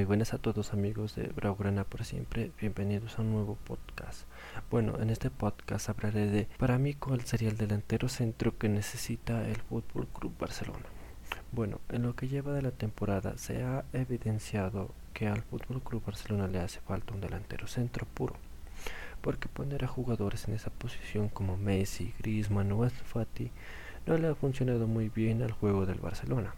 Muy buenas a todos amigos de Braugrana por siempre, bienvenidos a un nuevo podcast. Bueno, en este podcast hablaré de para mí cuál sería el delantero centro que necesita el Fútbol Club Barcelona. Bueno, en lo que lleva de la temporada se ha evidenciado que al Fútbol Club Barcelona le hace falta un delantero centro puro, porque poner a jugadores en esa posición como Messi, Griezmann o Fati no le ha funcionado muy bien al juego del Barcelona.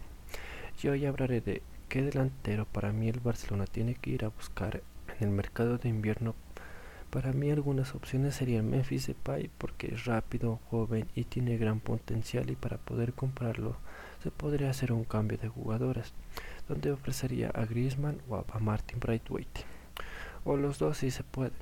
Y hoy hablaré de ¿Qué delantero para mí el Barcelona tiene que ir a buscar en el mercado de invierno? Para mí algunas opciones serían Memphis Depay porque es rápido, joven y tiene gran potencial y para poder comprarlo se podría hacer un cambio de jugadores donde ofrecería a Griezmann o a Martin Brightwaite o los dos si se puede.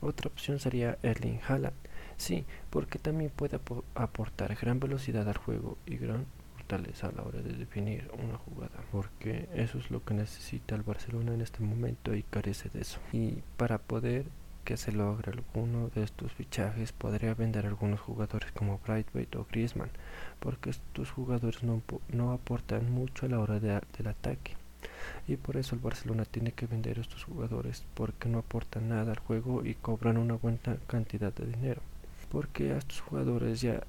Otra opción sería Erling Haaland, sí, porque también puede aportar gran velocidad al juego y gran a la hora de definir una jugada, porque eso es lo que necesita el Barcelona en este momento y carece de eso. Y para poder que se logre alguno de estos fichajes, podría vender algunos jugadores como Brightweight o Griezmann, porque estos jugadores no, no aportan mucho a la hora de, del ataque. Y por eso el Barcelona tiene que vender estos jugadores, porque no aportan nada al juego y cobran una buena cantidad de dinero. Porque a estos jugadores ya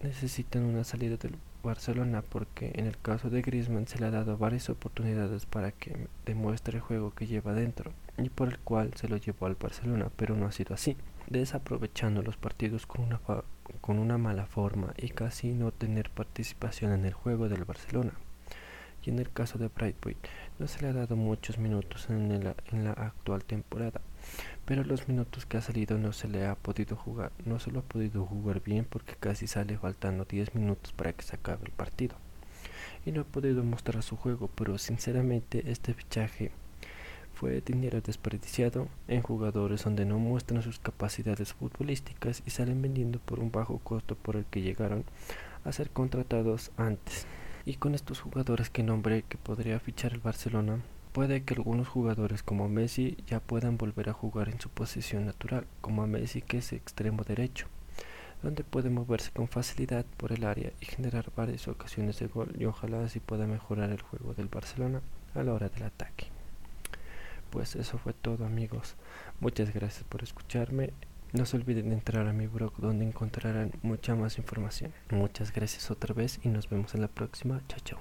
necesitan una salida del Barcelona porque en el caso de Griezmann se le ha dado varias oportunidades para que demuestre el juego que lleva dentro y por el cual se lo llevó al Barcelona, pero no ha sido así, desaprovechando los partidos con una, con una mala forma y casi no tener participación en el juego del Barcelona. Y en el caso de Brightwood no se le ha dado muchos minutos en, en la actual temporada, pero los minutos que ha salido no se le ha podido jugar, no se lo ha podido jugar bien porque casi sale faltando 10 minutos para que se acabe el partido. Y no ha podido mostrar su juego, pero sinceramente este fichaje fue dinero desperdiciado en jugadores donde no muestran sus capacidades futbolísticas y salen vendiendo por un bajo costo por el que llegaron a ser contratados antes. Y con estos jugadores que nombré que podría fichar el Barcelona, Puede que algunos jugadores como Messi ya puedan volver a jugar en su posición natural, como a Messi que es extremo derecho, donde puede moverse con facilidad por el área y generar varias ocasiones de gol y ojalá así pueda mejorar el juego del Barcelona a la hora del ataque. Pues eso fue todo amigos, muchas gracias por escucharme, no se olviden de entrar a mi blog donde encontrarán mucha más información. Muchas gracias otra vez y nos vemos en la próxima, chao chao.